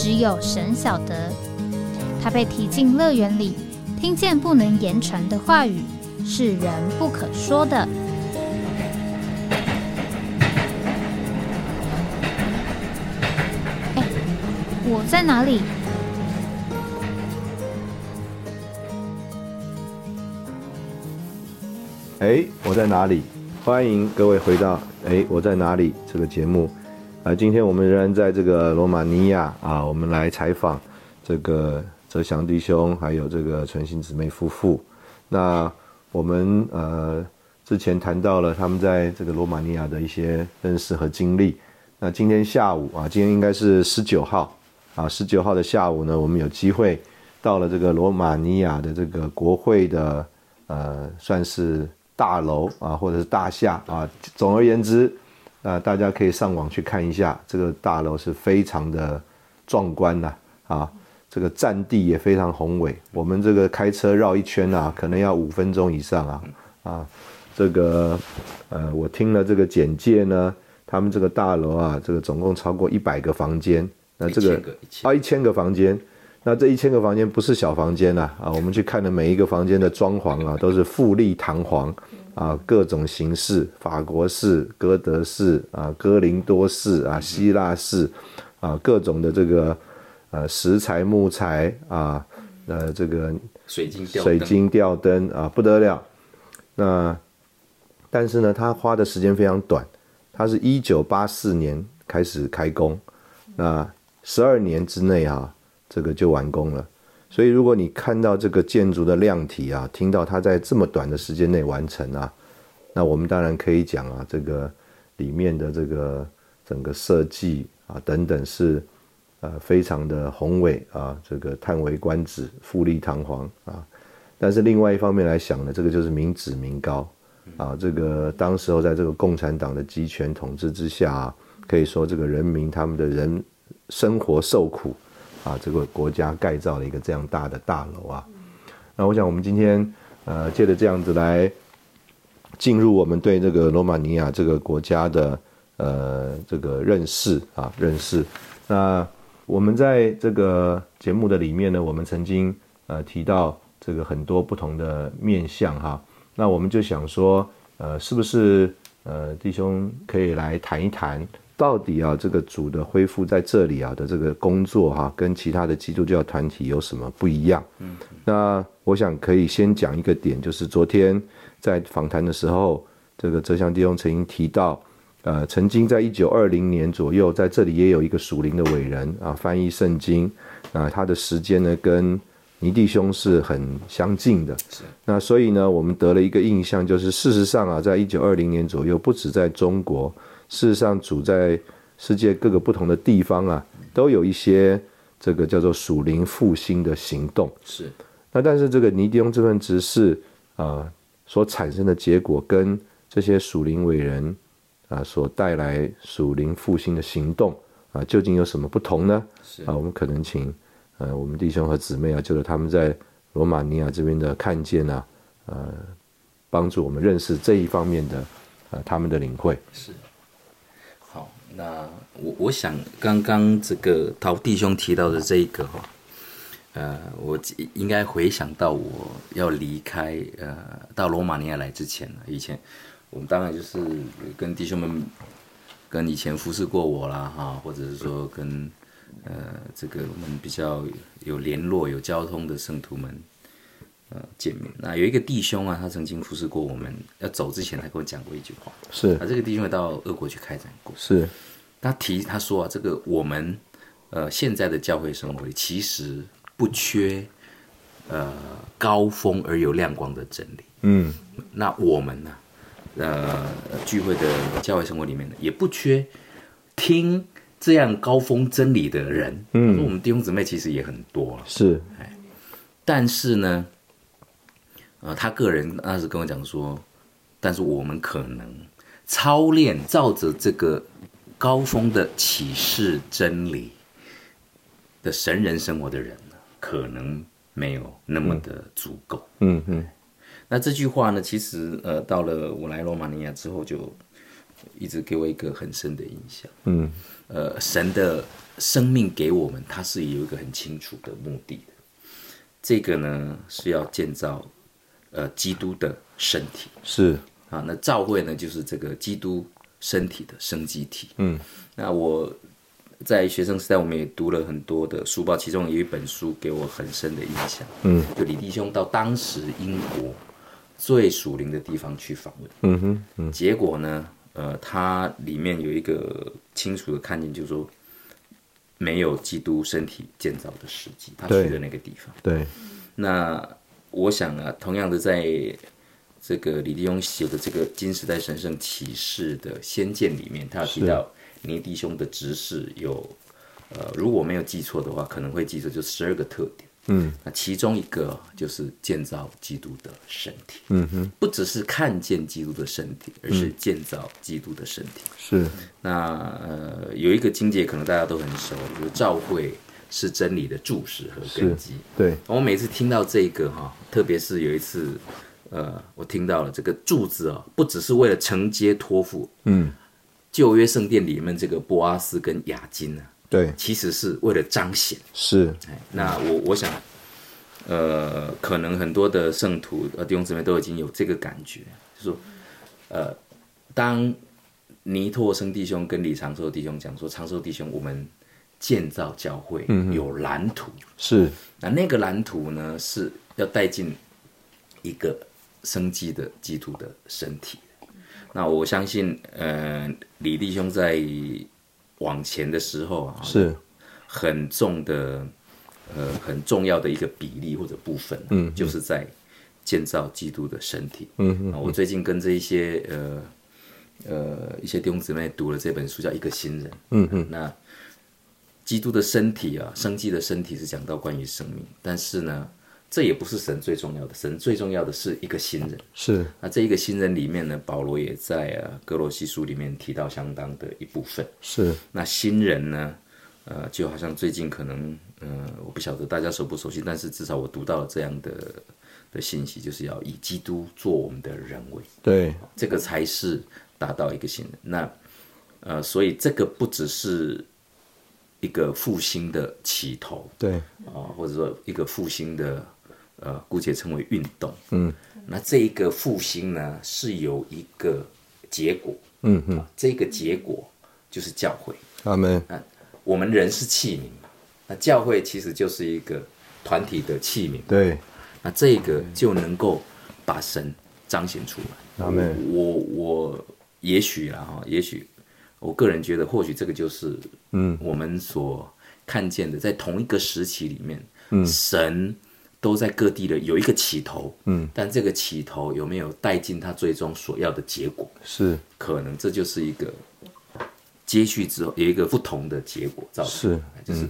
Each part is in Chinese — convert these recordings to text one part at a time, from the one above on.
只有神晓得，他被提进乐园里，听见不能言传的话语，是人不可说的。哎，我在哪里？哎，我在哪里？欢迎各位回到《哎，我在哪里》这个节目。啊，今天我们仍然在这个罗马尼亚啊，我们来采访这个泽祥弟兄，还有这个纯心姊妹夫妇。那我们呃之前谈到了他们在这个罗马尼亚的一些认识和经历。那今天下午啊，今天应该是十九号啊，十九号的下午呢，我们有机会到了这个罗马尼亚的这个国会的呃，算是大楼啊，或者是大厦啊，总而言之。啊，大家可以上网去看一下，这个大楼是非常的壮观呐，啊，这个占地也非常宏伟。我们这个开车绕一圈啊，可能要五分钟以上啊，啊，这个呃，我听了这个简介呢，他们这个大楼啊，这个总共超过一百个房间，那这个啊一千个房间，那这一千个房间不是小房间呐，啊，我们去看的每一个房间的装潢啊，都是富丽堂皇。啊，各种形式，法国式、哥德式啊，哥林多式啊，希腊式啊，各种的这个呃石材、木材啊，呃这个水晶水晶吊灯啊，不得了。那但是呢，他花的时间非常短，他是一九八四年开始开工，那十二年之内啊，这个就完工了。所以，如果你看到这个建筑的量体啊，听到它在这么短的时间内完成啊，那我们当然可以讲啊，这个里面的这个整个设计啊等等是呃非常的宏伟啊，这个叹为观止、富丽堂皇啊。但是另外一方面来想呢，这个就是民脂民膏啊，这个当时候在这个共产党的集权统治之下，可以说这个人民他们的人生活受苦。啊，这个国家盖造了一个这样大的大楼啊，那我想我们今天呃借着这样子来进入我们对这个罗马尼亚这个国家的呃这个认识啊认识。那我们在这个节目的里面呢，我们曾经呃提到这个很多不同的面相哈，那我们就想说呃是不是呃弟兄可以来谈一谈。到底啊，这个主的恢复在这里啊的这个工作哈，跟其他的基督教团体有什么不一样？嗯，那我想可以先讲一个点，就是昨天在访谈的时候，这个泽祥弟兄曾经提到，呃，曾经在一九二零年左右，在这里也有一个属灵的伟人啊，翻译圣经啊，他的时间呢跟尼弟兄是很相近的。那所以呢，我们得了一个印象，就是事实上啊，在一九二零年左右，不止在中国。事实上，主在世界各个不同的地方啊，都有一些这个叫做属灵复兴的行动。是，那但是这个尼迪翁这份执事啊，所产生的结果跟这些属灵伟人啊所带来属灵复兴的行动啊，究竟有什么不同呢？是啊，我们可能请呃我们弟兄和姊妹啊，就是他们在罗马尼亚这边的看见啊，呃，帮助我们认识这一方面的呃他们的领会。是。那我我想刚刚这个陶弟兄提到的这一个哈，呃，我应该回想到我要离开呃到罗马尼亚来之前以前我们当然就是跟弟兄们跟以前服侍过我啦哈，或者是说跟呃这个我们比较有联络有交通的圣徒们。呃，见面。那有一个弟兄啊，他曾经服侍过我们，要走之前他跟我讲过一句话，是。啊，这个弟兄到俄国去开展过，是他提他说啊，这个我们呃现在的教会生活里其实不缺呃高峰而有亮光的真理，嗯，那我们呢呃聚会的教会生活里面呢也不缺听这样高峰真理的人，嗯，我们弟兄姊妹其实也很多了，是，但是呢，呃，他个人那时跟我讲说，但是我们可能操练照着这个高峰的启示真理的神人生活的人呢，可能没有那么的足够。嗯嗯，那这句话呢，其实呃，到了我来罗马尼亚之后，就一直给我一个很深的印象。嗯，呃，神的生命给我们，它是有一个很清楚的目的的。这个呢，是要建造呃基督的身体是，啊。那教会呢，就是这个基督身体的生机体。嗯，那我在学生时代，我们也读了很多的书报，其中有一本书给我很深的印象。嗯，就李弟兄到当时英国最属灵的地方去访问。嗯哼，嗯结果呢，呃，他里面有一个清楚的看见，就是说没有基督身体建造的实际，他去的那个地方。对，那我想啊，同样的，在这个李弟兄写的这个金时代神圣启示的先见里面，他有提到尼弟兄的执事有，呃，如果没有记错的话，可能会记错，就十二个特点。嗯，那其中一个就是建造基督的身体，嗯哼，不只是看见基督的身体，而是建造基督的身体。是，那呃，有一个经节可能大家都很熟，就是教会是真理的柱石和根基。对，我每次听到这个哈，特别是有一次，呃，我听到了这个柱子啊，不只是为了承接托付，嗯，旧约圣殿里面这个波阿斯跟雅金呢、对，其实是为了彰显。是，哎，那我我想，呃，可能很多的圣徒呃弟兄姊妹都已经有这个感觉，就是说，呃，当尼托生弟兄跟李长寿弟兄讲说，长寿弟兄，我们建造教会有蓝图，是，那那个蓝图呢是要带进一个生机的基督的身体。那我相信，呃，李弟兄在往前的时候啊，是，很重的，呃，很重要的一个比例或者部分，嗯，就是在建造基督的身体。嗯啊，我最近跟这一些呃呃一些弟兄姊妹读了这本书，叫《一个新人》。嗯嗯，那基督的身体啊，生机的身体是讲到关于生命，但是呢，这也不是神最重要的，神最重要的是一个新人。是，那这一个新人里面呢，保罗也在啊哥罗西书里面提到相当的一部分。是，那新人呢，呃，就好像最近可能，呃，我不晓得大家熟不熟悉，但是至少我读到了这样的的信息，就是要以基督做我们的人位，对，这个才是达到一个新人。那呃，所以这个不只是一个复兴的起头对，啊、或者说一个复兴的呃，姑且称为运动。嗯，那这一个复兴呢，是有一个结果，嗯嗯，这个结果就是教会。阿门，我们人是器皿嘛，那教会其实就是一个团体的器皿，对，那这个就能够把神彰显出来。阿门，我我也许啦哈，也许我个人觉得，或许这个就是嗯，我们所看见的，在同一个时期里面，嗯，神都在各地的有一个起头，嗯，但这个起头有没有带进他最终所要的结果？是，可能这就是一个接续之后有一个不同的结果造成，是，就是、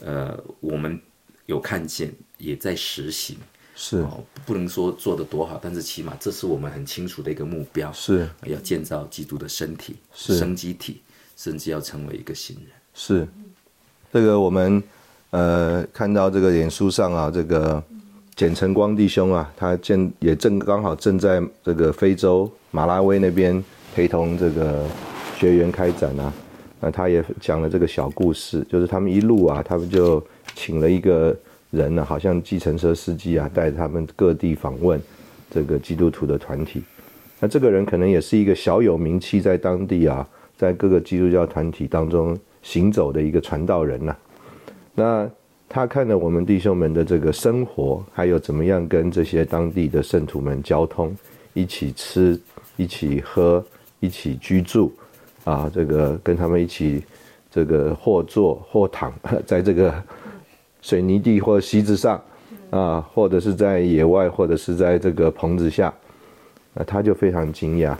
呃，我们有看见，也在实行。是，哦，不能说做的多好，但是起码这是我们很清楚的一个目标，是，要建造基督的身体、是。生机体，甚至要成为一个新人。是，这个我们呃看到这个脸书上啊，这个简晨光弟兄啊，他正也正刚好正在这个非洲马拉维那边陪同这个学员开展啊，那他也讲了这个小故事，就是他们一路啊，他们就请了一个人呢、好像计程车司机啊，带他们各地访问这个基督徒的团体。那这个人可能也是一个小有名气，在当地啊，在各个基督教团体当中行走的一个传道人呐、那他看了我们弟兄们的这个生活，还有怎么样跟这些当地的圣徒们交通，一起吃，一起喝，一起居住，啊，这个跟他们一起这个或坐或躺在这个水泥地或席子上，啊，或者是在野外，或者是在这个棚子下，那他就非常惊讶。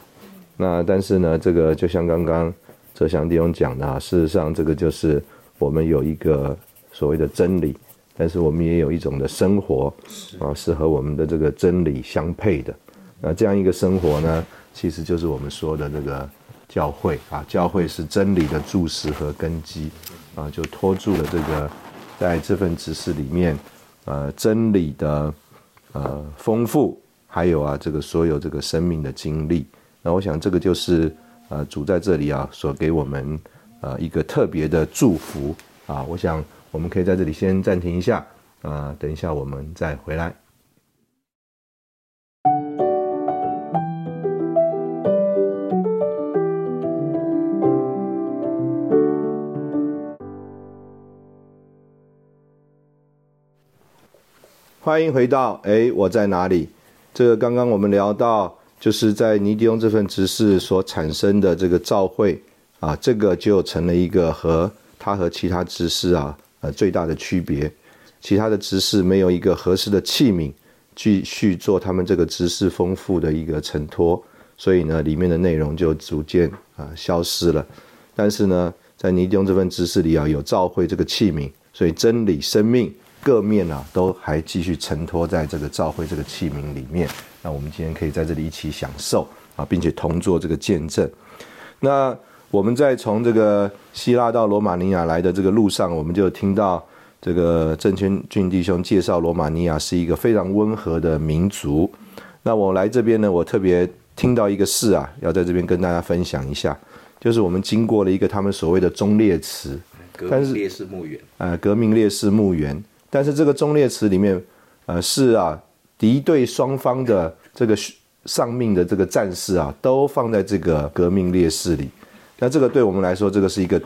那但是呢，这个就像刚刚泽祥弟兄讲的啊，事实上这个就是我们有一个所谓的真理，但是我们也有一种的生活啊，是和我们的这个真理相配的。那这样一个生活呢，其实就是我们说的这个教会啊，教会是真理的注石和根基啊，就托住了这个在这份知识里面，呃，真理的呃丰富，还有啊这个所有这个生命的经历。那我想这个就是呃主在这里啊所给我们呃一个特别的祝福啊。我想我们可以在这里先暂停一下啊，等一下我们再回来。欢迎回到哎，我在哪里？这个刚刚我们聊到，就是在尼迪翁这份执事所产生的这个召会啊，这个就成了一个和他和其他执事啊呃最大的区别。其他的执事没有一个合适的器皿继续做他们这个执事丰富的一个承托，所以呢，里面的内容就逐渐啊消失了。但是呢，在尼丁这份知识里啊，有召会这个器皿，所以真理、生命。各面啊，都还继续承托在这个召会这个器皿里面。那我们今天可以在这里一起享受啊，并且同做这个见证。那我们在从这个希腊到罗马尼亚来的这个路上，我们就听到这个郑圈俊弟兄介绍罗马尼亚是一个非常温和的民族。那我来这边呢，我特别听到一个事啊，要在这边跟大家分享一下，就是我们经过了一个他们所谓的忠烈祠，革命烈士墓园，呃，革命烈士墓园。但是这个忠烈祠里面，呃，是啊，敌对双方的这个丧命的这个战士啊，都放在这个革命烈士里。那这个对我们来说，这个是一个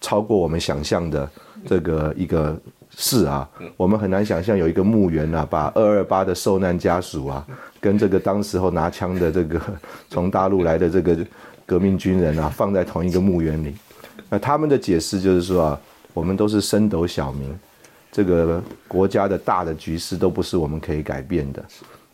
超过我们想象的这个一个事啊。我们很难想象有一个墓园啊，把二二八的受难家属啊，跟这个当时候拿枪的这个 从大陆来的这个革命军人啊，放在同一个墓园里。那他们的解释就是说啊，我们都是升斗小民。这个国家的大的局势都不是我们可以改变的，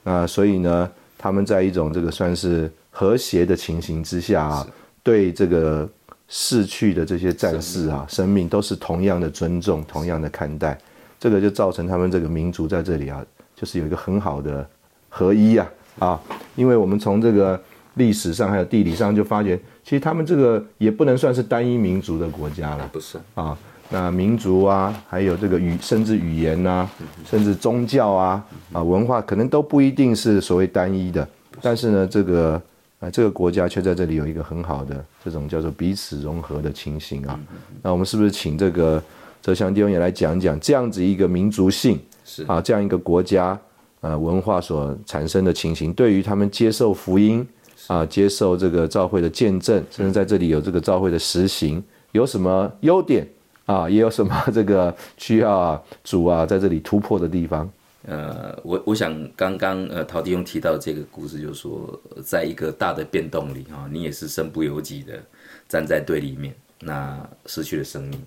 那，所以呢，他们在一种这个算是和谐的情形之下啊，对这个逝去的这些战士啊，生命都是同样的尊重，同样的看待，这个就造成他们这个民族在这里啊，就是有一个很好的合一啊，啊，因为我们从这个历史上还有地理上就发觉，其实他们这个也不能算是单一民族的国家了，不是。啊。那民族啊，还有这个语，甚至语言呐，甚至宗教啊，啊文化，可能都不一定是所谓单一的。但是呢，这个啊，这个国家却在这里有一个很好的这种叫做彼此融合的情形啊。那我们是不是请这个泽祥弟兄也来讲讲这样子一个民族性是啊，这样一个国家呃文化所产生的情形，对于他们接受福音啊，接受这个教会的见证，甚至在这里有这个教会的实行，有什么优点？啊，也有什么这个需要主啊在这里突破的地方？呃，我我想刚刚呃陶迪兄提到这个故事，就是说，在一个大的变动里哈，你也是身不由己的站在对立面，那失去了生命。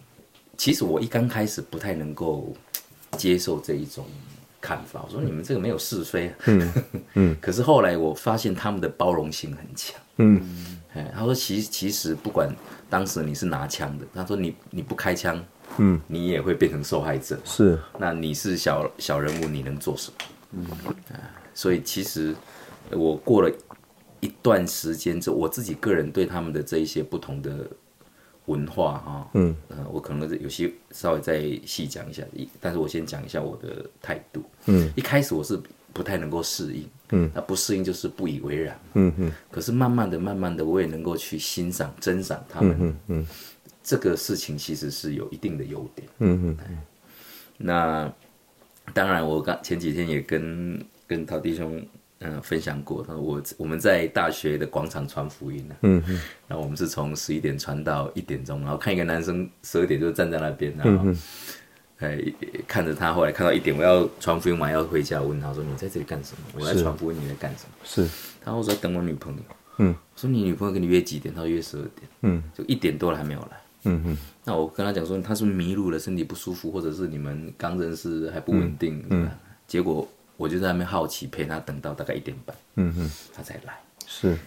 其实我一刚开始不太能够接受这一种看法，我说你们这个没有是非，嗯 嗯。可是后来我发现他们的包容性很强，嗯，哎，他说其其实不管。当时你是拿枪的，他说你你不开枪，嗯，你也会变成受害者。是，那你是小小人物，你能做什么？嗯，所以其实我过了一段时间之后，我自己个人对他们的这一些不同的文化哈，嗯，呃，我可能有些稍微再细讲一下，一，但是我先讲一下我的态度。嗯，一开始我是不太能够适应。嗯，那不适应就是不以为然。嗯嗯。可是慢慢的、慢慢的，我也能够去欣赏、珍赏他们。嗯嗯。这个事情其实是有一定的优点。嗯嗯。那当然，我刚前几天也跟跟陶弟兄嗯分享过，他说我我们在大学的广场传福音呢。嗯嗯。然后我们是从十一点传到一点钟，然后看一个男生十二点就站在那边，然后。哎，看着他，后来看到一点，我要传福音完要回家，问他说：“你在这里干什么？”我在传福音，你在干什么？是。他说：“在等我女朋友。”嗯。说：“你女朋友跟你约几点？”他说：“约十二点。”嗯。就一点多了还没有来。嗯嗯。那我跟他讲说：“他是迷路了，身体不舒服，或者是你们刚认识还不稳定。”嗯。结果我就在那边好奇陪他等到大概一点半。嗯哼。他才来。是。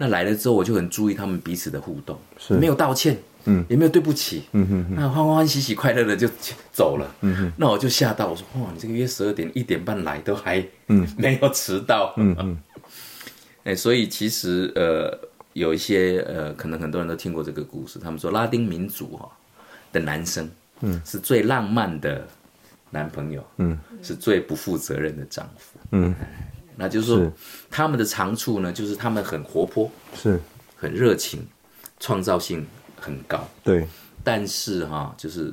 那来了之后，我就很注意他们彼此的互动，是没有道歉，嗯，也没有对不起，嗯哼那欢欢喜喜快乐的就走了，嗯哼，那我就吓到，我说哇，你这个约十二点一点半来都还，嗯，没有迟到，嗯嗯，哎，所以其实呃，有一些呃，可能很多人都听过这个故事，他们说拉丁民族哈的男生，嗯，是最浪漫的男朋友，嗯，是最不负责任的丈夫，嗯。那就是说，他们的长处呢，就是他们很活泼，是，很热情，创造性很高。对，但是哈，就是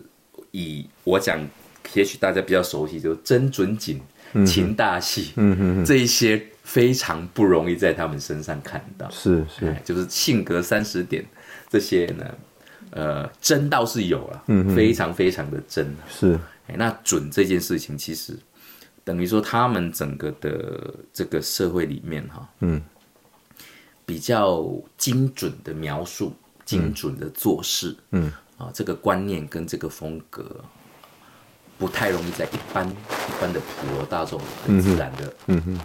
以我讲，也许大家比较熟悉，就是真准警、秦大戏，嗯嗯，这一些非常不容易在他们身上看到。是是，就是性格三十点这些呢，呃，真倒是有了，嗯，非常非常的真。是，哎，那准这件事情其实。等于说，他们整个的这个社会里面，哈，嗯，比较精准的描述，精准的做事，嗯，啊，这个观念跟这个风格，不太容易在一般一般的普罗大众很自然的，嗯哼，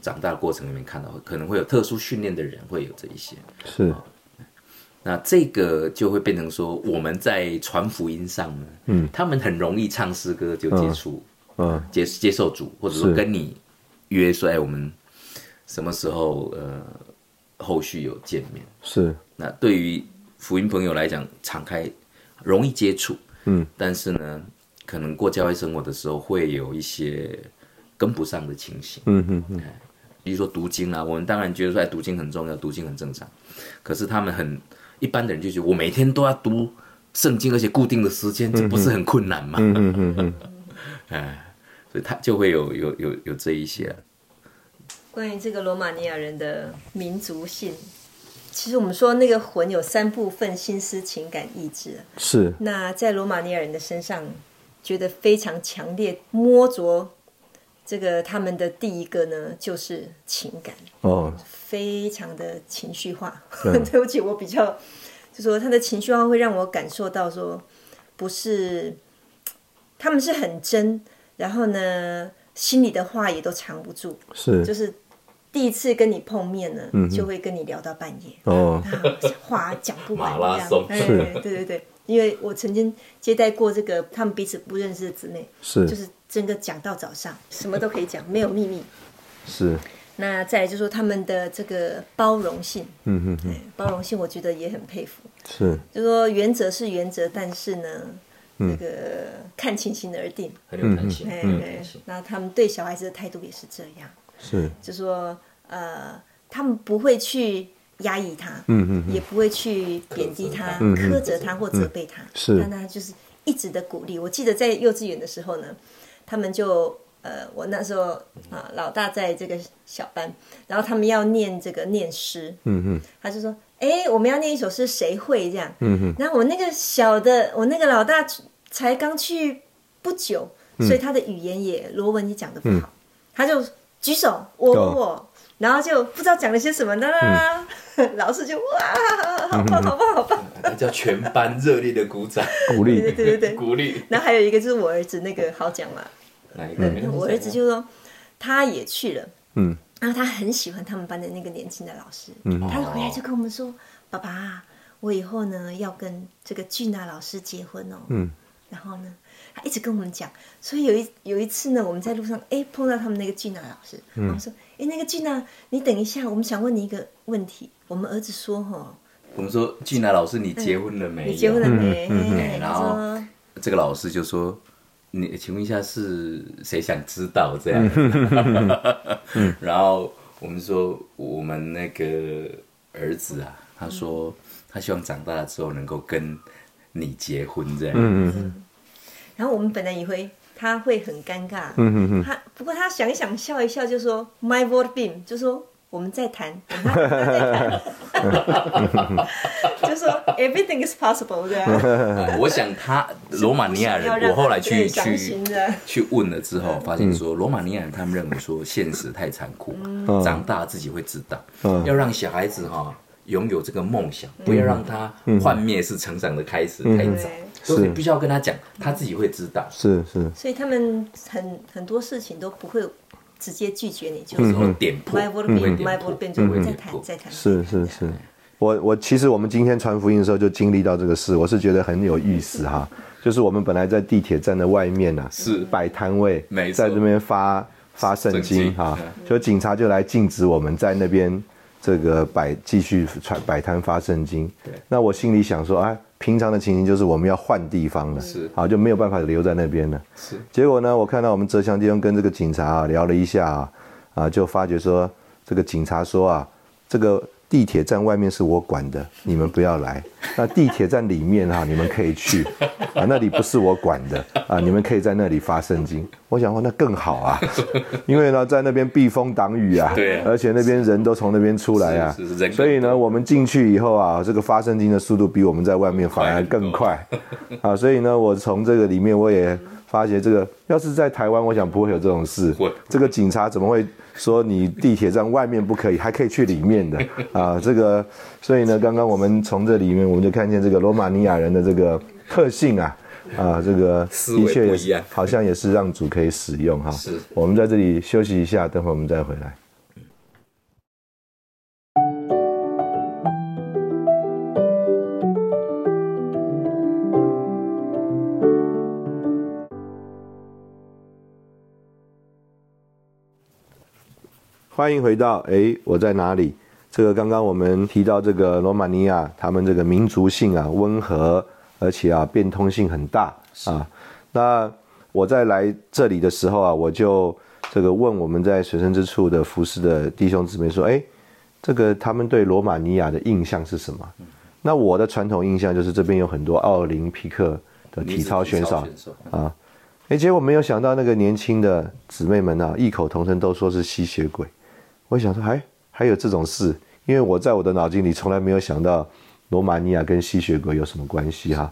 长大的过程里面看到，可能会有特殊训练的人会有这一些，是，那这个就会变成说，我们在传福音上呢，嗯，他们很容易唱诗歌就接触。嗯，接接受主，或者说跟你约说，哎，我们什么时候呃后续有见面？是。那对于福音朋友来讲，敞开容易接触，嗯，但是呢，可能过教会生活的时候会有一些跟不上的情形，嗯嗯嗯。比如说读经啊，我们当然觉得说读经很重要，读经很正常，可是他们很一般的人就觉得我每天都要读圣经，而且固定的时间，这不是很困难吗？嗯嗯嗯嗯，哎。所以他就会有有有有这一些。关于这个罗马尼亚人的民族性，其实我们说那个魂有三部分：心思、情感、意志。是。那在罗马尼亚人的身上，觉得非常强烈，摸着这个他们的第一个呢，就是情感。哦。非常的情绪化。对不起，我比较就说他的情绪化会让我感受到说，不是他们是很真。然后呢，心里的话也都藏不住，是，就是第一次跟你碰面呢，就会跟你聊到半夜，哦，话讲不完，马拉松，对对对对，因为我曾经接待过这个他们彼此不认识的姊妹，是，就是真的讲到早上，什么都可以讲，没有秘密，是。那再就说他们的这个包容性，嗯嗯，包容性，我觉得也很佩服，是，就说原则是原则，但是呢。那个看情形而定，很有弹性。哎，那他们对小孩子的态度也是这样，是，就说呃，他们不会去压抑他，嗯嗯，也不会去贬低他、苛责他或责备他，是，但他就是一直的鼓励。我记得在幼稚园的时候呢，他们就呃，我那时候啊，老大在这个小班，然后他们要念这个念诗，嗯嗯，他就说。哎，我们要念一首诗，谁会这样？嗯嗯。然后我那个小的，我那个老大才刚去不久，所以他的语言也罗文也讲的不好，他就举手，我我，然后就不知道讲了些什么呢？老师就哇，好棒好棒好棒！那叫全班热烈的鼓掌，鼓励，对对对对，鼓励。然后还有一个就是我儿子那个好讲嘛，哪一个？我儿子就说他也去了，嗯。然后他很喜欢他们班的那个年轻的老师，嗯他回来就跟我们说：“爸爸，我以后呢要跟这个俊娜老师结婚哦。”嗯，然后呢，他一直跟我们讲。所以有一有一次呢，我们在路上哎碰到他们那个俊娜老师，我们说：“哎，那个俊娜，你等一下，我们想问你一个问题。”我们儿子说：“哈，我们说俊娜老师，你结婚了没？你结婚了没？”然后这个老师就说。你请问一下是谁想知道这样？然后我们说我们那个儿子啊，他说他希望长大了之后能够跟你结婚这样。嗯。嗯。然后我们本来以为他会很尴尬。嗯。嗯。他不过他想一想笑一笑就说 My word beam 就说。我们在谈，就说 everything is possible，对吧？我想他罗马尼亚人，我后来去去去问了之后，发现说罗马尼亚人他们认为说现实太残酷，长大自己会知道，要让小孩子哈拥有这个梦想，不要让他幻灭是成长的开始太早，所以必须要跟他讲，他自己会知道。是。是。所以他们很很多事情都不会。直接拒绝你，就是点破。不会点破。再谈再谈。是是是，我我其实我们今天传福音的时候就经历到这个事，我是觉得很有意思哈。就是我们本来在地铁站的外面呢、啊，是摆摊位没，在这边发发圣圣经经哈嗯，就警察就来禁止我们在那边这个摆继续传摆摊发圣经。对那我心里想说，哎，平常的情形就是我们要换地方了，是啊就没有办法留在那边了。是结果呢，我看到我们泽祥弟兄跟这个警察啊聊了一下啊，啊，就发觉说这个警察说啊，这个地铁站外面是我管的，你们不要来。那地铁站里面哈、你们可以去。啊，那里不是我管的啊，你们可以在那里发圣经。我想说那更好啊，因为呢在那边避风挡雨啊，对啊。而且那边人都从那边出来啊。所以呢我们进去以后啊，这个发圣经的速度比我们在外面反而更快。啊，所以呢我从这个里面我也发觉这个要是在台湾，我想不会有这种事。会。这个警察怎么会说你地铁站外面不可以，还可以去里面的 啊？这个，所以呢，刚刚我们从这里面我们就看见这个罗马尼亚人的这个特性啊。啊，这个的确好像也是让主可以使用哈。是我们在这里休息一下，等会儿我们再回来。欢迎回到哎，我在哪里？这个刚刚我们提到这个罗马尼亚，他们这个民族性啊温和，而且啊变通性很大啊。那我在来这里的时候啊，我就这个问我们在水深之处的服侍的弟兄姊妹说，哎，这个他们对罗马尼亚的印象是什么？那我的传统印象就是这边有很多奥林匹克的体操选手选手啊。哎，结果没有想到那个年轻的姊妹们啊，异口同声都说是吸血鬼。我想说，还还有这种事，因为我在我的脑筋里从来没有想到罗马尼亚跟吸血鬼有什么关系哈。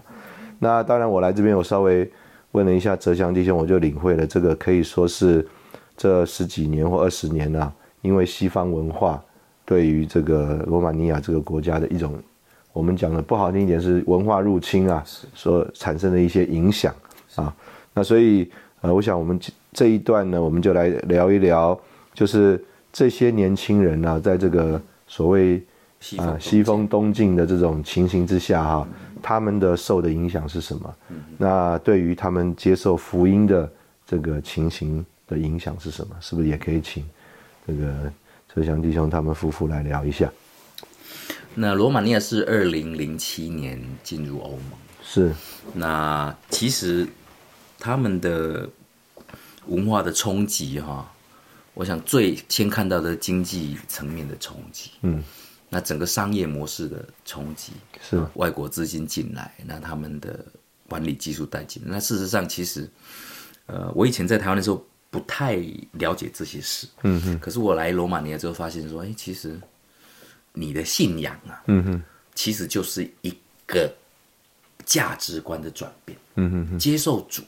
那当然，我来这边我稍微问了一下哲祥弟兄，我就领会了这个可以说是这十几年或二十年啊，因为西方文化对于这个罗马尼亚这个国家的一种，我们讲的不好听一点是文化入侵啊，所产生的一些影响啊。那所以呃，我想我们这这一段呢，我们就来聊一聊，就是这些年轻人啊，在这个所谓啊西风西风东进的这种情形之下哈、他们的受的影响是什么？那对于他们接受福音的这个情形的影响是什么？是不是也可以请这个车祥弟兄他们夫妇来聊一下？那罗马尼亚是二零零七年进入欧盟，是，那其实他们的文化的冲击哈，我想最先看到的经济层面的冲击，嗯，那整个商业模式的冲击是外国资金进来，那他们的管理技术带进来。那事实上，其实呃，我以前在台湾的时候不太了解这些事，嗯哼，可是我来罗马尼亚之后发现说，哎，其实你的信仰啊，嗯哼，其实就是一个价值观的转变。嗯哼哼，接受主，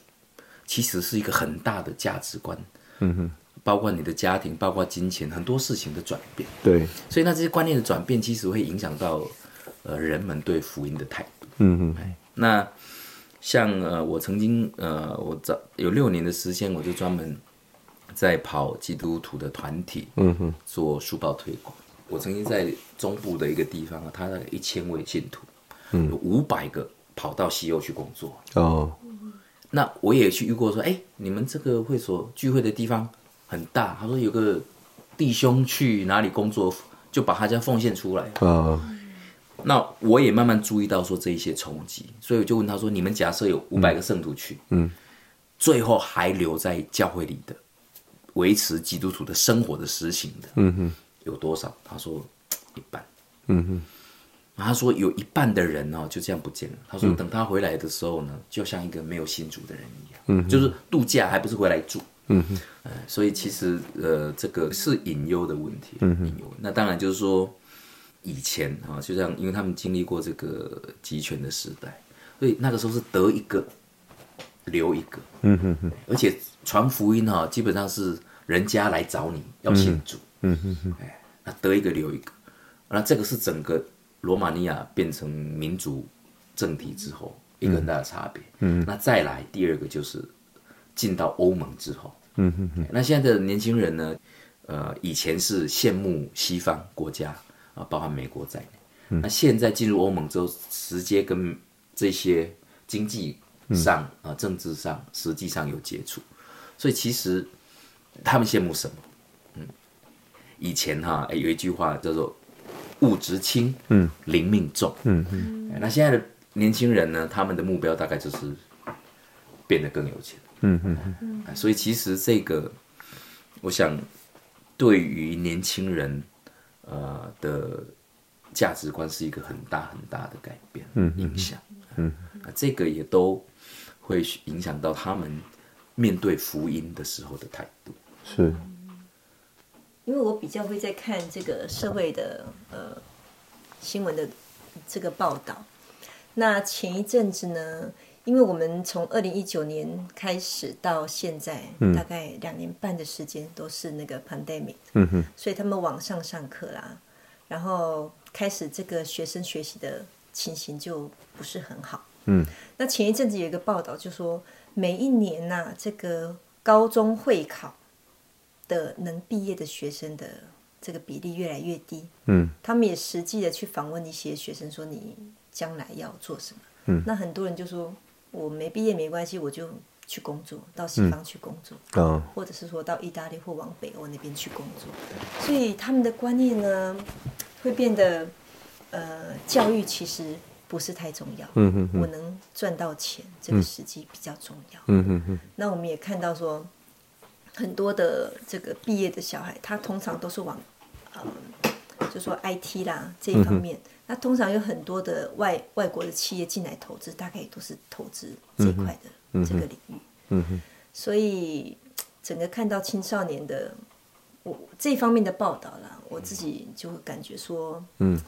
其实是一个很大的价值观。嗯哼，包括你的家庭，包括金钱，很多事情的转变。对，所以，那这些观念的转变，其实会影响到呃人们对福音的态度。嗯哼，那像呃，我曾经呃，我早有六年的时间，我就专门在跑基督徒的团体，嗯哼，做书报推广。我曾经在中部的一个地方啊，他大概一千位信徒，嗯，有五百个跑到西欧去工作。哦，那我也去遇过，说，哎，你们这个会所聚会的地方很大，他说有个弟兄去哪里工作，就把他家奉献出来。哦，那我也慢慢注意到说这一些冲击，所以我就问他说：“你们假设有五百个圣徒去，嗯，最后还留在教会里的，维持基督徒的生活的实行的，嗯哼，有多少？”他说一半。嗯哼，他说有一半的人哦就这样不见了。他说等他回来的时候呢，就像一个没有信主的人一样，嗯，就是度假还不是回来住，嗯哼，呃，所以其实呃这个是隐忧的问题，嗯隐忧。那当然就是说以前啊，就像因为他们经历过这个集权的时代，所以那个时候是得一个留一个，嗯哼哼，而且传福音哈、基本上是人家来找你要信主，嗯哼哼，哎，那得一个留一个，那这个是整个罗马尼亚变成民主政体之后一个很大的差别。嗯，那再来第二个就是进到欧盟之后，嗯哼哼。那现在的年轻人呢？呃，以前是羡慕西方国家啊，包含美国在内。那现在进入欧盟之后，直接跟这些经济上啊、政治上，实际上有接触。所以其实他们羡慕什么？嗯，以前哈、哎有一句话叫做“物质轻，嗯，灵命重”。嗯嗯。那现在的年轻人呢，他们的目标大概就是变得更有钱。嗯嗯嗯。所以其实这个，我想。对于年轻人，呃的价值观是一个很大很大的改变，嗯，影响，嗯，这个也都会影响到他们面对福音的时候的态度。是，因为我比较会在看这个社会的呃新闻的这个报道，那前一阵子呢。因为我们从二零一九年开始到现在，大概两年半的时间都是那个 pandemic，所以他们网上上课啦，然后开始这个学生学习的情形就不是很好。嗯，那前一阵子有一个报道就说，每一年呐，这个高中会考的能毕业的学生的这个比例越来越低。嗯，他们也实际的去访问一些学生，说你将来要做什么？嗯，那很多人就说。我没毕业没关系，我就去工作，到西方去工作，嗯，或者是说到意大利或往北欧那边去工作。所以他们的观念呢，会变得，呃，教育其实不是太重要。嗯我能赚到钱，这个时机比较重要。嗯那我们也看到说，很多的这个毕业的小孩，他通常都是往，呃，就说 IT 啦这一方面。那通常有很多的外外国的企业进来投资，大概也都是投资这一块的这个领域。嗯哼。所以整个看到青少年的我这方面的报道啦，我自己就会感觉说，嗯，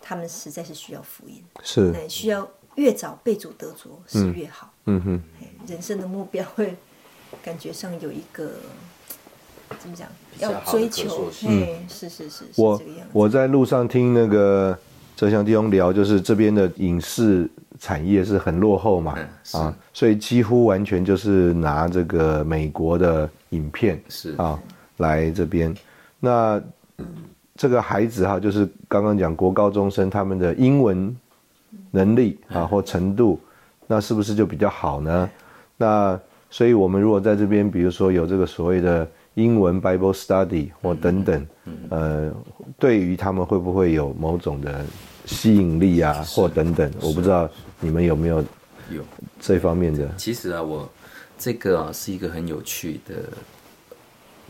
他们实在是需要福音，是，需要越早被主得着是越好。嗯哼。人生的目标会感觉上有一个。怎么讲？要追求，嗯，是是是，我我在路上听那个浙江地方聊，就是这边的影视产业是很落后嘛，啊，所以几乎完全就是拿这个美国的影片是啊来这边。那这个孩子哈，就是刚刚讲国高中生他们的英文能力啊或程度，那是不是就比较好呢？那所以我们如果在这边，比如说有这个所谓的。英文 Bible Study 或等等，呃，对于他们会不会有某种的吸引力啊，或等等，我不知道你们有没有有。这方面的。其实啊，我这个啊是一个很有趣的，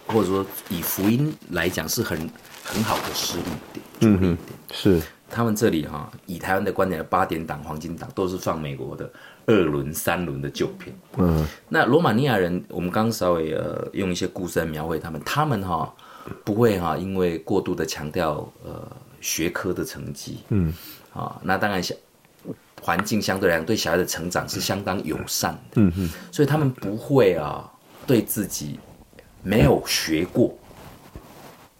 或者说以福音来讲是很很好的实力点，嗯哼是。他们这里哈，以台湾的观点，八点档、黄金档都是放美国的二轮、三轮的旧片。嗯，那罗马尼亚人，我们刚稍微呃用一些故事来描绘他们，他们哈不会哈因为过度的强调呃学科的成绩，嗯，啊，那当然小环境相对来讲对小孩的成长是相当友善的，嗯嗯，所以他们不会啊对自己没有学过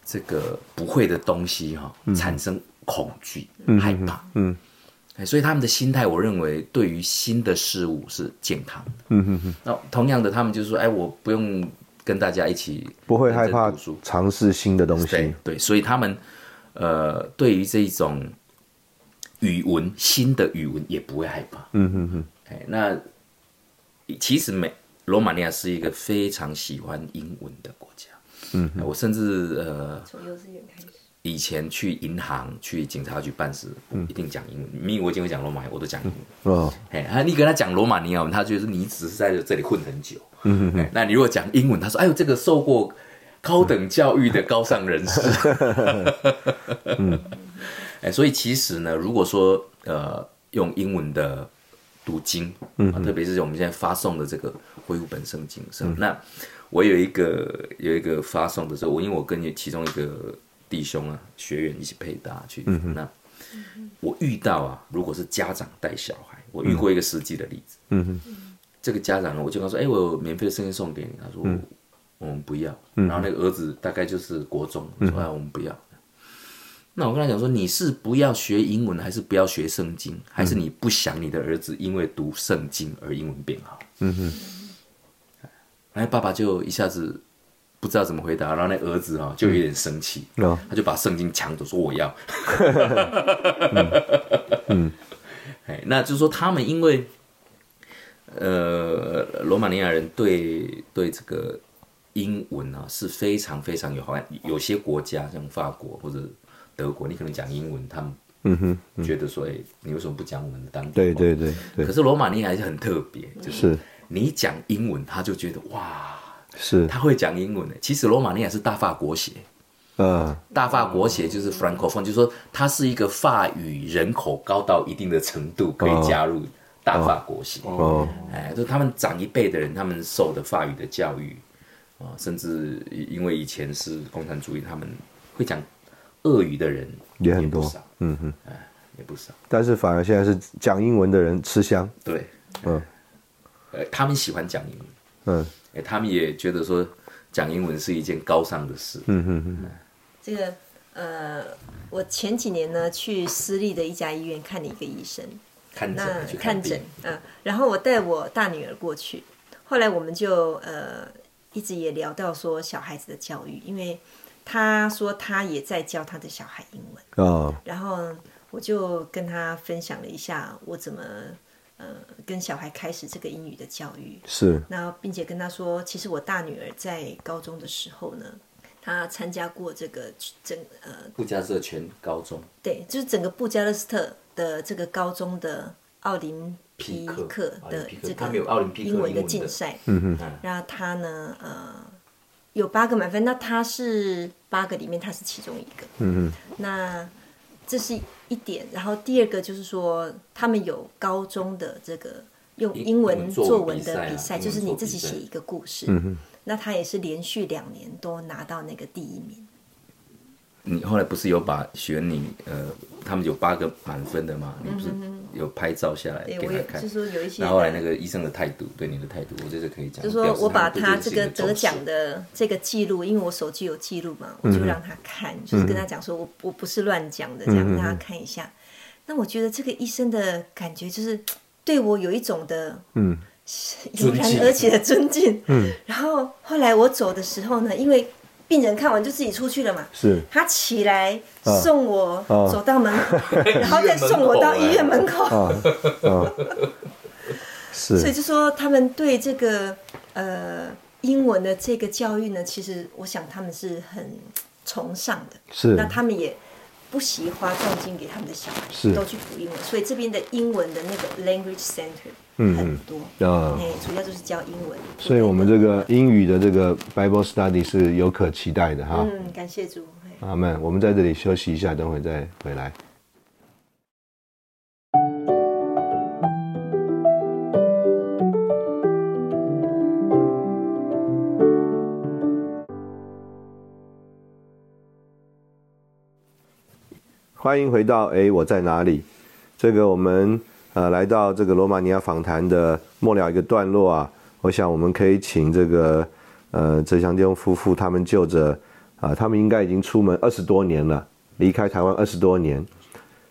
这个不会的东西哈产生。恐惧、害怕，嗯，所以他们的心态，我认为对于新的事物是健康的。嗯哼哼。那同样的，他们就是说，哎，我不用跟大家一起，不会害怕尝试新的东西。对对，所以他们，呃，对于这种语文新的语文也不会害怕。嗯哼哼。哎，那其实美罗马尼亚是一个非常喜欢英文的国家。嗯，我甚至呃，从幼稚园开始。以前去银行、去警察局办事，一定讲英文。明明我已经会讲罗马，我都讲英文。哦，哎，你跟他讲罗马尼亚文，他觉得你只是在这里混很久。那你如果讲英文，他说：“哎呦，这个受过高等教育的高尚人士。”嗯，哎，所以其实呢，如果说呃用英文的读经，嗯，特别是我们现在发送的这个恢复本圣经上，那我有一个有一个发送的时候，我因为我跟其中一个。弟兄啊，学员一起配搭去。那我遇到啊，如果是家长带小孩，我遇过一个实际的例子。嗯哼，这个家长呢，我就跟他说：“哎，我有免费的圣经送给你。”他说：“我们不要。”然后那个儿子大概就是国中，说：“哎，我们不要。”那我跟他讲说：“你是不要学英文，还是不要学圣经，还是你不想你的儿子因为读圣经而英文变好？”嗯哼。然后爸爸就一下子不知道怎么回答，然后那儿子哈、就有点生气，哦他就把圣经抢走，说我要。嗯，哎，那就是说他们因为呃，罗马尼亚人对对这个英文啊是非常非常有好感，有些国家像法国或者德国，你可能讲英文，他们嗯哼，觉得说，哎、你为什么不讲我们的当地对对对对。可，是罗马尼亚还是很特别，就是是。你讲英文，他就觉得哇，是，他会讲英文的。其实罗马尼亚是大法国血，嗯，大法国血就是 francophone，就是说它是一个法语人口高到一定的程度可以加入大法国血。哦，哎，就他们长一辈的人，他们受的法语的教育啊，甚至因为以前是共产主义，他们会讲俄语的人也很多，嗯哼，哎也不少。但是反而现在是讲英文的人吃香，对，嗯。呃，他们喜欢讲英文。嗯哎，他们也觉得说讲英文是一件高尚的事。嗯嗯嗯，这个呃，我前几年呢去私立的一家医院看了一个医生，看诊去看诊，嗯、然后我带我大女儿过去，后来我们就呃一直也聊到说小孩子的教育，因为他说他也在教他的小孩英文，哦，然后我就跟他分享了一下我怎么呃跟小孩开始这个英语的教育，是，然后并且跟他说，其实我大女儿在高中的时候呢，她参加过这个整呃布加勒全高中。对，就是整个布加勒斯特的这个高中的奥林匹匹克的这他们有奥林匹英文的英文的竞赛，嗯嗯，然后他呢呃有八个满分，那他是八个里面他是其中一个，嗯嗯，那这是一点，然后第二个就是说他们有高中的这个用英英文作作文的比赛，就是你自己写一个故事，那他也是连续两年都拿到那个第一名。你后来不是有把选你呃，他们有八个满分的吗？你不是有拍照下来给他看就？是说有一些然后后来那个医生的态度，对你的态度，我觉得可以讲。就说我把他这个得奖的这个记录，因为我手机有记录嘛，我嗯就让他看，就是跟他讲说我我不是乱讲的，这样让他看一下。那我觉得这个医生的感觉就是对我有一种的嗯 油然而起的尊敬。嗯，然后后来我走的时候呢，因为病人看完就自己出去了嘛，是，他起来送我啊。走到门口，然后再送我到医院门口。啊。啊，所以，就说他们对这个呃英文的这个教育呢，其实我想他们是很崇尚的。是。那他们也不惜花重金给他们的小孩，是都去补英文，所以这边的英文的那个 language center 嗯很多，啊哎、主要就是教英文。所以我们这个英语的这个 Bible study 是有可期待的哈。嗯，感谢主。哎阿门。我们在这里休息一下，等会再回来。欢迎回到诶，我在哪里？这个我们呃来到这个罗马尼亚访谈的末了一个段落啊，我想我们可以请这个呃泽祥弟兄夫妇他们就着啊，他们应该已经出门二十多年了，离开台湾二十多年，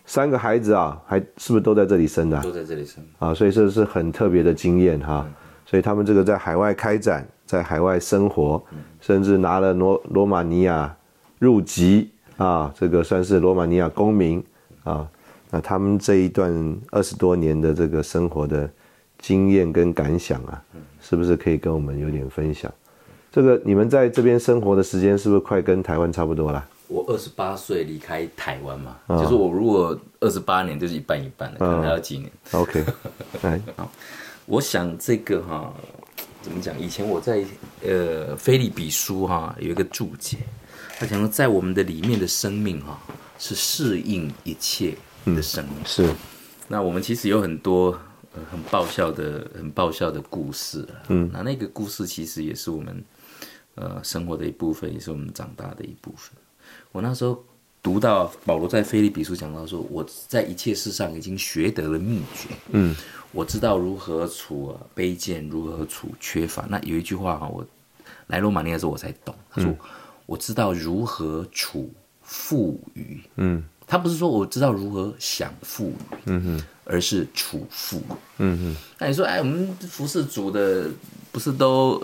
三个孩子啊，还是不是都在这里生的啊、都在这里生。啊，所以这是很特别的经验哈。所以他们这个在海外开展，在海外生活，甚至拿了罗罗马尼亚入籍啊，这个算是罗马尼亚公民啊。那他们这一段二十多年的这个生活的经验跟感想啊，是不是可以跟我们有点分享？这个你们在这边生活的时间是不是快跟台湾差不多了？我二十八岁离开台湾嘛，就是我如果二十八年就是一半一半了，可能还要几年。OK，来，我想这个哈，怎么讲？以前我在呃《菲利比书》哈有一个注解，他讲说在我们的里面的生命哈是适应一切的生命。是，那我们其实有很多呃很爆笑的、很爆笑的故事嗯，那那个故事其实也是我们呃生活的一部分，也是我们长大的一部分。我那时候读到保罗在《菲利比书》讲到说，我在一切事上已经学得了秘诀，嗯，我知道如何处呃卑贱，如何处缺乏。那有一句话哈，我来罗马尼亚的时候我才懂，他说、我知道如何处富裕，嗯。他不是说我知道如何享富裕，嗯哼，而是处富，嗯哼，那你说，哎，我们服侍主的不是都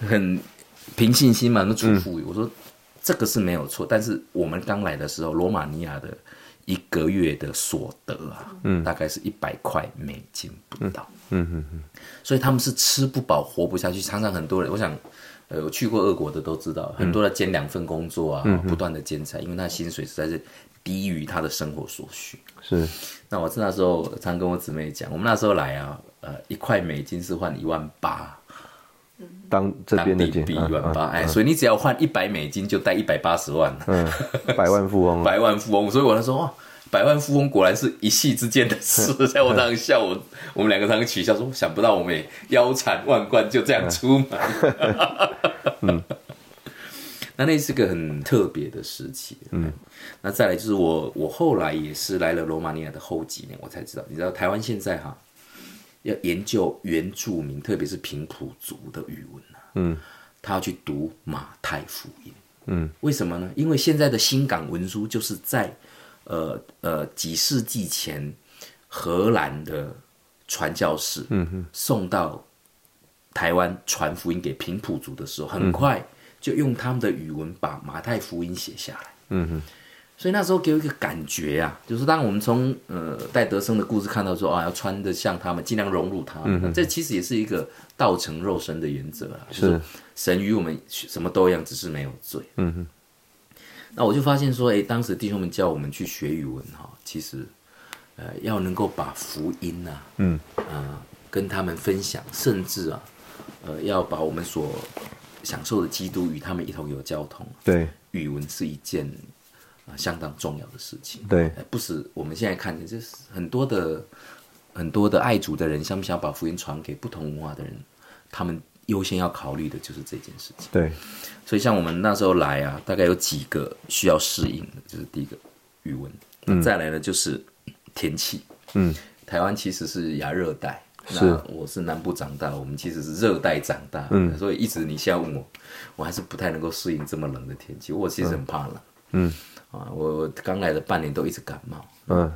很凭信心嘛，那主妇语，我说这个是没有错，但是我们刚来的时候，罗马尼亚的一个月的所得啊，嗯，大概是一百块美金不到，嗯。嗯嗯，所以他们是吃不饱活不下去，常常很多人，我想。呃，我去过俄国的都知道，很多的兼两份工作啊，不断的兼差，因为他薪水实在是低于他的生活所需。是，那我那时候常跟我姊妹讲，我们那时候来啊，呃，一块美金是换一万八，当这边的币一万八，哎，所以你只要换一百美金就带一百八十万，嗯，百万富翁，百万富翁，所以我那时候哇。百万富翁果然是一夕之间的事，在我常笑我，我们两个常取笑说，想不到我们也腰缠万贯就这样出门。嗯，那那是个很特别的时期。嗯，那再来就是我，我后来也是来了罗马尼亚的后几年，我才知道，你知道台湾现在哈要研究原住民，特别是平埔族的语文嗯，他要去读马太福音。嗯，为什么呢？因为现在的新港文书就是在。呃呃，几世纪前，荷兰的传教士送到台湾传福音给平埔族的时候，很快就用他们的语文把马太福音写下来。嗯哼，所以那时候给我一个感觉啊，就是当我们从呃戴德生的故事看到说啊，要穿的像他们，尽量融入他们，这其实也是一个道成肉身的原则啊，就是神与我们什么都一样，只是没有罪。嗯哼。那我就发现说，哎，当时弟兄们叫我们去学语文哈，其实，呃，要能够把福音呐，嗯，啊，跟他们分享，甚至啊，呃，要把我们所享受的基督与他们一同有交通。对，语文是一件啊相当重要的事情。对，不是我们现在看的，就是很多的很多的爱主的人，想不想把福音传给不同文化的人，他们。优先要考虑的就是这件事情。对，所以像我们那时候来啊，大概有几个需要适应的，就是第一个语文，嗯，再来呢就是天气，嗯，台湾其实是亚热带，是，我是南部长大，我们其实是热带长大，嗯，所以一直你现在问我，我还是不太能够适应这么冷的天气，我其实很怕冷，嗯，啊，我刚来的半年都一直感冒，嗯，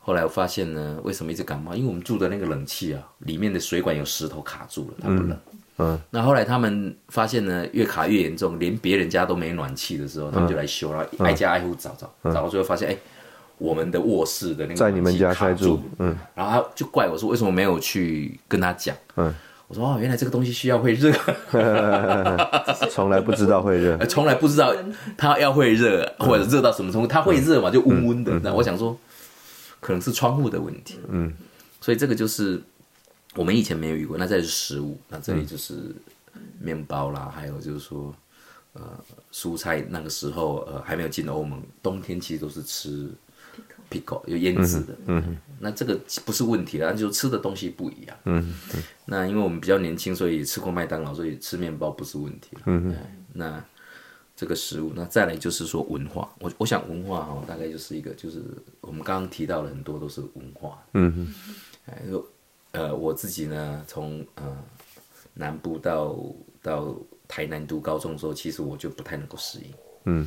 后来我发现呢，为什么一直感冒？因为我们住的那个冷气啊，里面的水管有石头卡住了，它不冷。嗯，那后来他们发现呢，越卡越严重，连别人家都没暖气的时候，他们就来修，然后挨家挨户找找，找到最后发现，哎，我们的卧室的那个在你们家开住，嗯，然后他就怪我说，为什么没有去跟他讲？嗯，我说哦，原来这个东西需要会热，从来不知道会热，从来不知道它要会热，或者热到什么程度，它会热嘛，就温温的。那我想说，可能是窗户的问题，嗯，所以这个就是。我们以前没有遇过，那这是食物，那这里就是面包啦，还有就是说，呃，蔬菜那个时候呃还没有进欧盟，冬天其实都是吃 pickle 有腌制的，嗯，那这个不是问题了，就吃的东西不一样，嗯，那因为我们比较年轻，所以吃过麦当劳，所以吃面包不是问题了，嗯那这个食物，那再来就是说文化，我我想文化哦，大概就是一个就是我们刚刚提到的很多都是文化，嗯哼，哎呃，我自己呢，从呃南部到到台南读高中的时候，其实我就不太能够适应。嗯，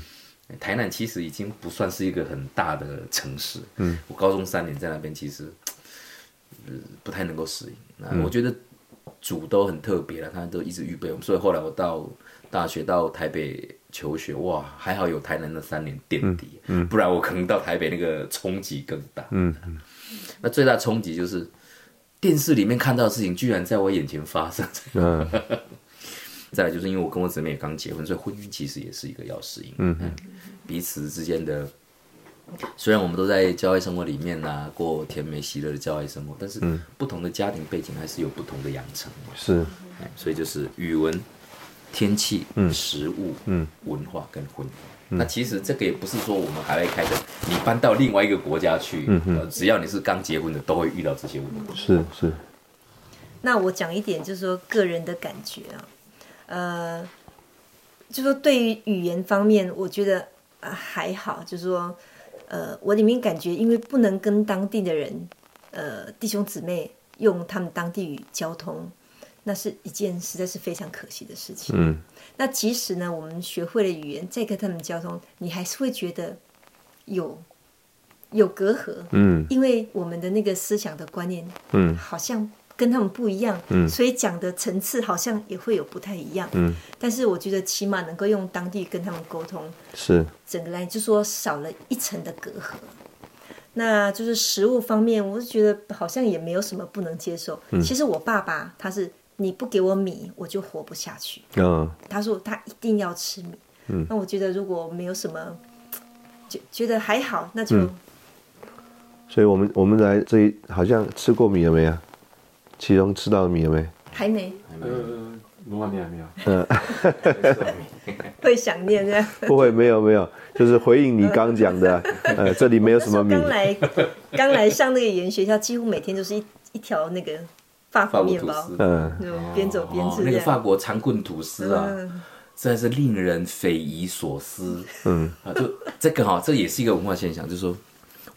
台南其实已经不算是一个很大的城市。嗯，我高中三年在那边，其实呃不太能够适应。那我觉得主都很特别了，他们都一直预备我们，所以后来我到大学到台北求学，哇，还好有台南的三年垫底，嗯，不然我可能到台北那个冲击更大。嗯嗯，那最大冲击就是。电视里面看到的事情，居然在我眼前发生。嗯，再来就是因为我跟我姊妹也刚结婚，所以婚姻其实也是一个要适应。嗯嗯，彼此之间的，虽然我们都在教会生活里面呐，过甜美喜乐的教会生活，但是不同的家庭背景还是有不同的养成。是，所以就是语文、天气、嗯，食物、嗯，文化跟婚姻。那其实这个也不是说我们还会开的，你搬到另外一个国家去，呃，只要你是刚结婚的，都会遇到这些问题。是是。那我讲一点，就是说个人的感觉啊，呃，就说对于语言方面，我觉得啊还好，就是说，呃，我里面感觉，因为不能跟当地的人，呃，弟兄姊妹用他们当地语交通。那是一件实在是非常可惜的事情。嗯，那即使呢，我们学会了语言，再跟他们交通，你还是会觉得有有隔阂。嗯，因为我们的那个思想的观念，嗯，好像跟他们不一样，所以讲的层次好像也会有不太一样。嗯，但是我觉得起码能够用当地跟他们沟通，是整个来就说少了一层的隔阂。那就是食物方面，我是觉得好像也没有什么不能接受。其实我爸爸他是你不给我米，我就活不下去。嗯他说他一定要吃米。嗯，那我觉得如果没有什么，就觉得还好，那就、所以我们我们来这一好像吃过米了没啊？其中吃到米了没？还没呃，罗马尼亚没有。会想念的。不会，没有没有，就是回应你刚讲的，呃，这里没有什么米刚来刚来上那个语言学校，几乎每天就是一一条那个法法国吐国面包，司，嗯，就边走边哦吃。那个法国长棍吐司啊，嗯实在是令人匪夷所思。嗯啊，就这个哈、这也是一个文化现象，就是说，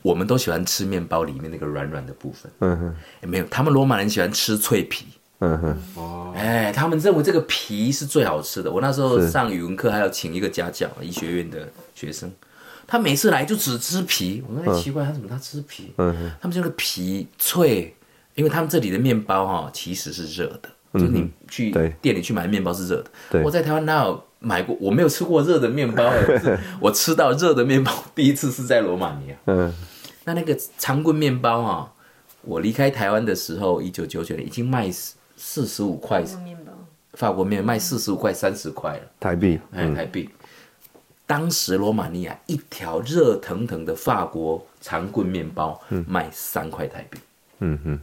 我们都喜欢吃面包里面那个软软的部分。嗯哼，诶没有，他们罗马人喜欢吃脆皮。嗯哼，哦，哎，他们认为这个皮是最好吃的。我那时候上语文课还要请一个家教，医学院的学生，他每次来就只吃皮。我说哎，奇怪，他怎么他吃皮？嗯哼，他们这个皮脆，因为他们这里的面包哈、其实是热的，就是你去店里去买面包是热的。对我在台湾哪有买过？我没有吃过热的面包、哎 我吃到热的面包第一次是在罗马尼亚。嗯那那个长棍面包哈、我离开台湾的时候，一九九九年已经卖四十五块，法国面卖四十五块、三十块了，台币，哎，台币。当时罗马尼亚一条热腾腾的法国长棍面包卖三块台币，嗯哼，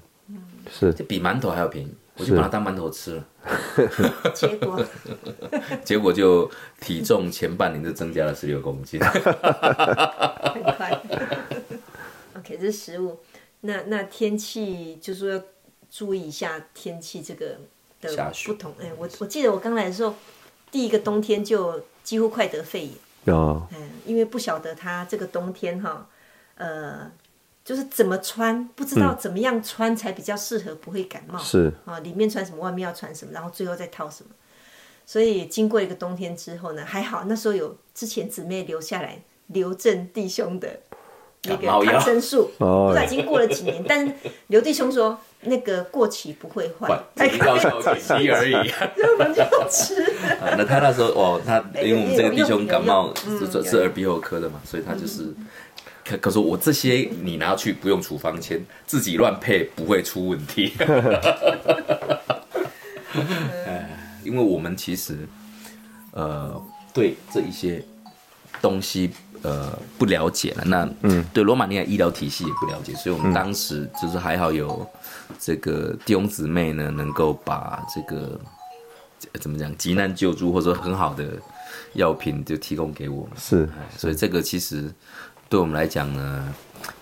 是这比馒头还要便宜，我就把它当馒头吃了，结果 结果就体重前半年就增加了十六公斤。很快。OK，这是食物。那那天气就是说要注意一下天气这个的不同。哎，我我记得我刚来的时候，第一个冬天就几乎快得肺炎。哦，嗯，因为不晓得它这个冬天哈，呃，就是怎么穿，不知道怎么样穿才比较适合，不会感冒。是啊，里面穿什么，外面要穿什么，然后最后再套什么。所以经过一个冬天之后呢，还好那时候有之前姊妹留下来刘正弟兄的那个抗生素，哦不知道已经过了几年，但是刘弟兄说那个过期不会坏，还可以药效减低而已。我 们就吃。啊那他那时候哦，他因为我们这个弟兄感冒是是耳鼻喉科的嘛，所以他就是。可可是我这些你拿去不用处方签，自己乱配不会出问题。哎因为我们其实呃对这一些东西呃不了解了，那嗯对罗马尼亚医疗体系也不了解，所以我们当时就是还好有这个弟兄姊妹呢，能够把这个呃怎么讲急难救助或者很好的药品就提供给我们。是哎所以这个其实对我们来讲呢，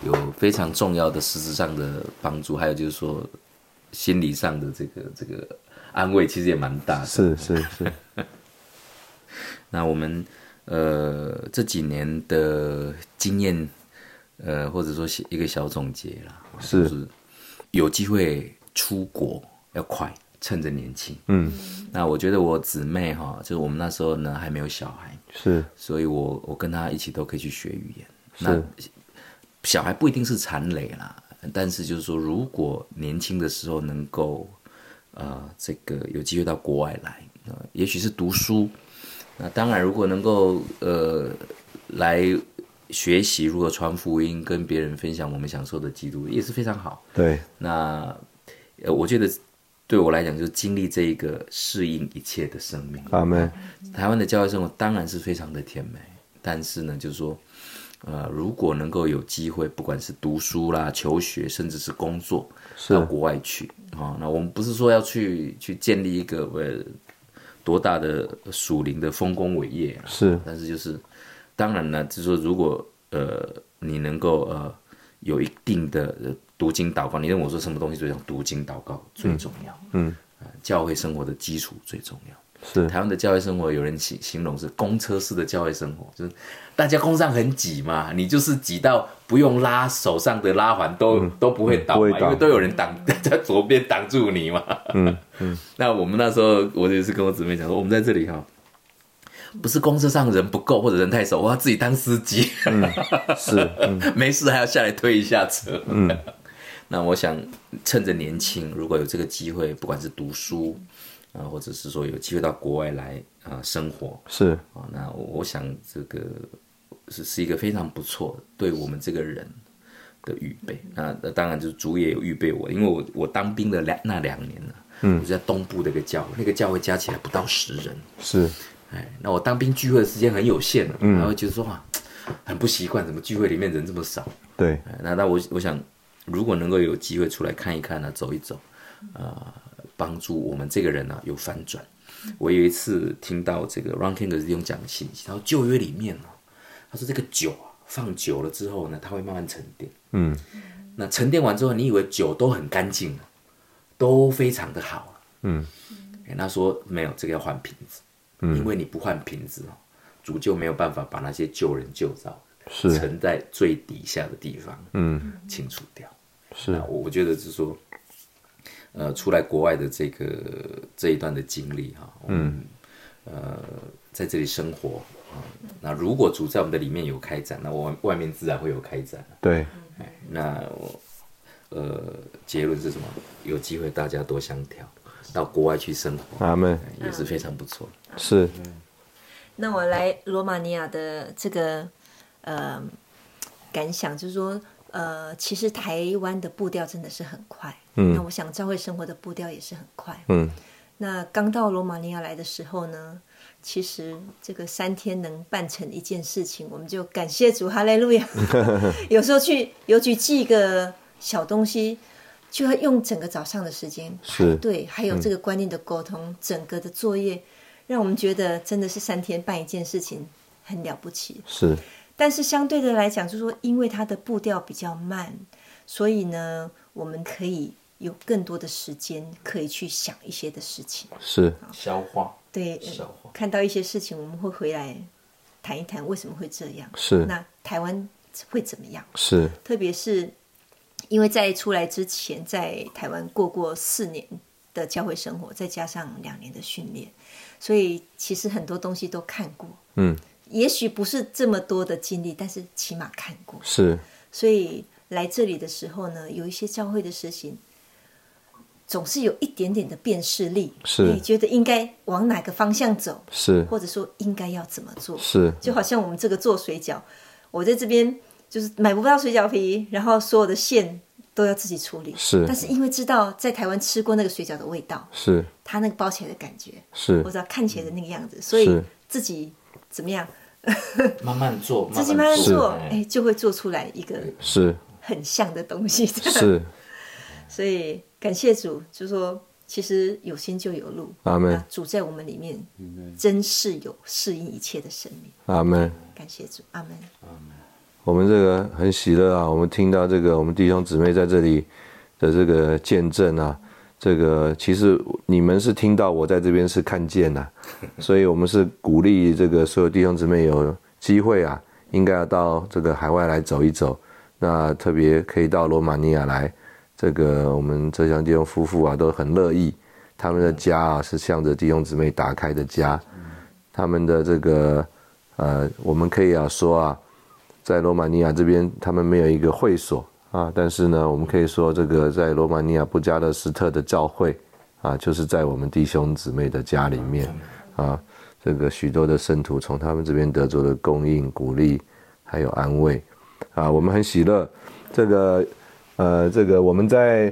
有非常重要的实质上的帮助，还有就是说心理上的这个这个安慰，其实也蛮大的。是是是，那我们呃这几年的经验，呃或者说一个小总结啦，是就是有机会出国要快，趁着年轻。嗯那我觉得我姊妹哈，就是我们那时候呢还没有小孩，是所以我我跟她一起都可以去学语言。那小孩不一定是残累啦，但是就是说，如果年轻的时候能够呃这个有机会到国外来，呃，也许是读书，那当然如果能够呃来学习如何传福音，跟别人分享我们享受的基督，也是非常好。对，那呃，我觉得对我来讲，就是经历这一个适应一切的生命。阿门，台湾的教育生活当然是非常的甜美，但是呢，就是说，呃，如果能够有机会，不管是读书啦、求学，甚至是工作，到国外去啊、哦那我们不是说要去去建立一个呃多大的属灵的丰功伟业啊，是。但是就是当然呢，就是说如果呃你能够呃有一定的呃读经祷告，你认为我说什么东西最重要？读经祷告最重要，嗯。呃教会生活的基础最重要。是台湾的教会生活，有人形形容是公车式的教会生活，就是大家公上很挤嘛，你就是挤到不用拉手上的拉环都、都不会倒因为都有人挡在左边挡住你嘛。嗯嗯。那我们那时候，我也是跟我姊妹讲说，我们在这里哈，不是公车上人不够或者人太少，我要自己当司机，是，嗯 没事还要下来推一下车。嗯。那我想趁着年轻，如果有这个机会，不管是读书啊，或者是说有机会到国外来啊生活是啊，那我我想这个是是一个非常不错对我们这个人的预备。那那当然就是主也有预备我，因为我我当兵的两那两年呢，嗯，我在东部的一个教会，那个教会加起来不到十人，是哎，那我当兵聚会的时间很有限了，然后就是说啊，很不习惯，怎么聚会里面人这么少？对，哎那那我我想，如果能够有机会出来看一看呢、走一走，啊、帮助我们这个人呢、有翻转。我有一次听到这个 Ron King 的弟兄讲信息，他说旧约里面呢、他说这个酒啊放久了之后呢，它会慢慢沉淀。嗯，那沉淀完之后，你以为酒都很干净了，都非常的好了。嗯哎，他说没有，这个要换瓶子，因为你不换瓶子哦，主就没有办法把那些旧人旧造是沉在最底下的地方，嗯清除掉。是啊我我觉得是说，呃，出来国外的这个这一段的经历哈，嗯，呃，在这里生活啊、那如果主在我们的里面有开展，那我外面自然会有开展。对哎，那我呃，结论是什么？有机会大家多相调，到国外去生活，阿门也是非常不错。是那我来罗马尼亚的这个呃感想，就是说，呃，其实台湾的步调真的是很快，嗯，那我想教会生活的步调也是很快，嗯那刚到罗马尼亚来的时候呢，其实这个三天能办成一件事情，我们就感谢主，哈利路亚。有时候去邮局寄一个小东西，就要用整个早上的时间是排队，还有这个观念的沟通，整个的作业，让我们觉得真的是三天办一件事情很了不起。是但是相对的来讲，就是说，因为它的步调比较慢，所以呢，我们可以有更多的时间可以去想一些的事情。是消化对，消化看到一些事情，我们会回来谈一谈为什么会这样。是那台湾会怎么样？是特别是因为在出来之前，在台湾过过四年的教会生活，再加上两年的训练，所以其实很多东西都看过。嗯也许不是这么多的经历，但是起码看过。是。所以来这里的时候呢，有一些教会的事情，总是有一点点的辨识力，是。你觉得应该往哪个方向走，是。或者说应该要怎么做。是。就好像我们这个做水饺，我在这边就是买不到水饺皮，然后所有的馅都要自己处理。是。但是因为知道在台湾吃过那个水饺的味道，是。它那个包起来的感觉，是。或者看起来的那个样子，所以自己怎么样，慢慢做，自己慢慢做，哎哎，就会做出来一个是很像的东西。是所以感谢主，就说其实有心就有路。阿门主在我们里面，真是有适应一切的生命。阿门。感谢主，阿门。我们这个很喜乐啊！我们听到这个，我们弟兄姊妹在这里的这个见证啊，这个其实你们是听到，我在这边是看见呐、所以我们是鼓励这个所有弟兄姊妹有机会啊，应该要到这个海外来走一走。那特别可以到罗马尼亚来，这个我们浙江弟兄夫妇啊都很乐意，他们的家啊是向着弟兄姊妹打开的家，他们的这个呃，我们可以啊说啊。在罗马尼亚这边，他们没有一个会所啊，但是呢，我们可以说这个在罗马尼亚布加勒斯特的教会啊，就是在我们弟兄姊妹的家里面啊，这个许多的圣徒从他们这边得着的供应、鼓励还有安慰啊，我们很喜乐。这个呃，这个我们在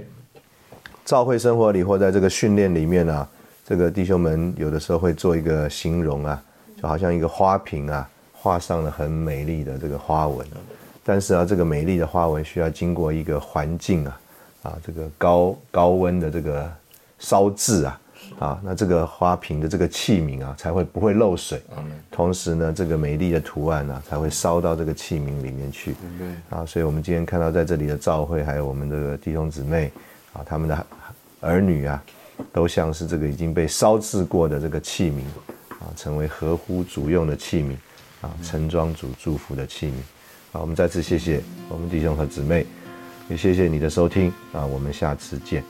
教会生活里或在这个训练里面啊，这个弟兄们有的时候会做一个形容啊，就好像一个花瓶啊。画上了很美丽的这个花纹，但是啊，这个美丽的花纹需要经过一个环境啊，啊，这个高高温的这个烧制啊，啊，那这个花瓶的这个器皿啊，才会不会漏水。同时呢，这个美丽的图案呢、啊，才会烧到这个器皿里面去。啊，所以我们今天看到在这里的教会，还有我们的弟兄姊妹啊，他们的儿女啊，都像是这个已经被烧制过的这个器皿啊，成为合乎主用的器皿。啊，盛装主祝福的器皿。好，我们再次谢谢我们弟兄和姊妹，也谢谢你的收听啊，我们下次见。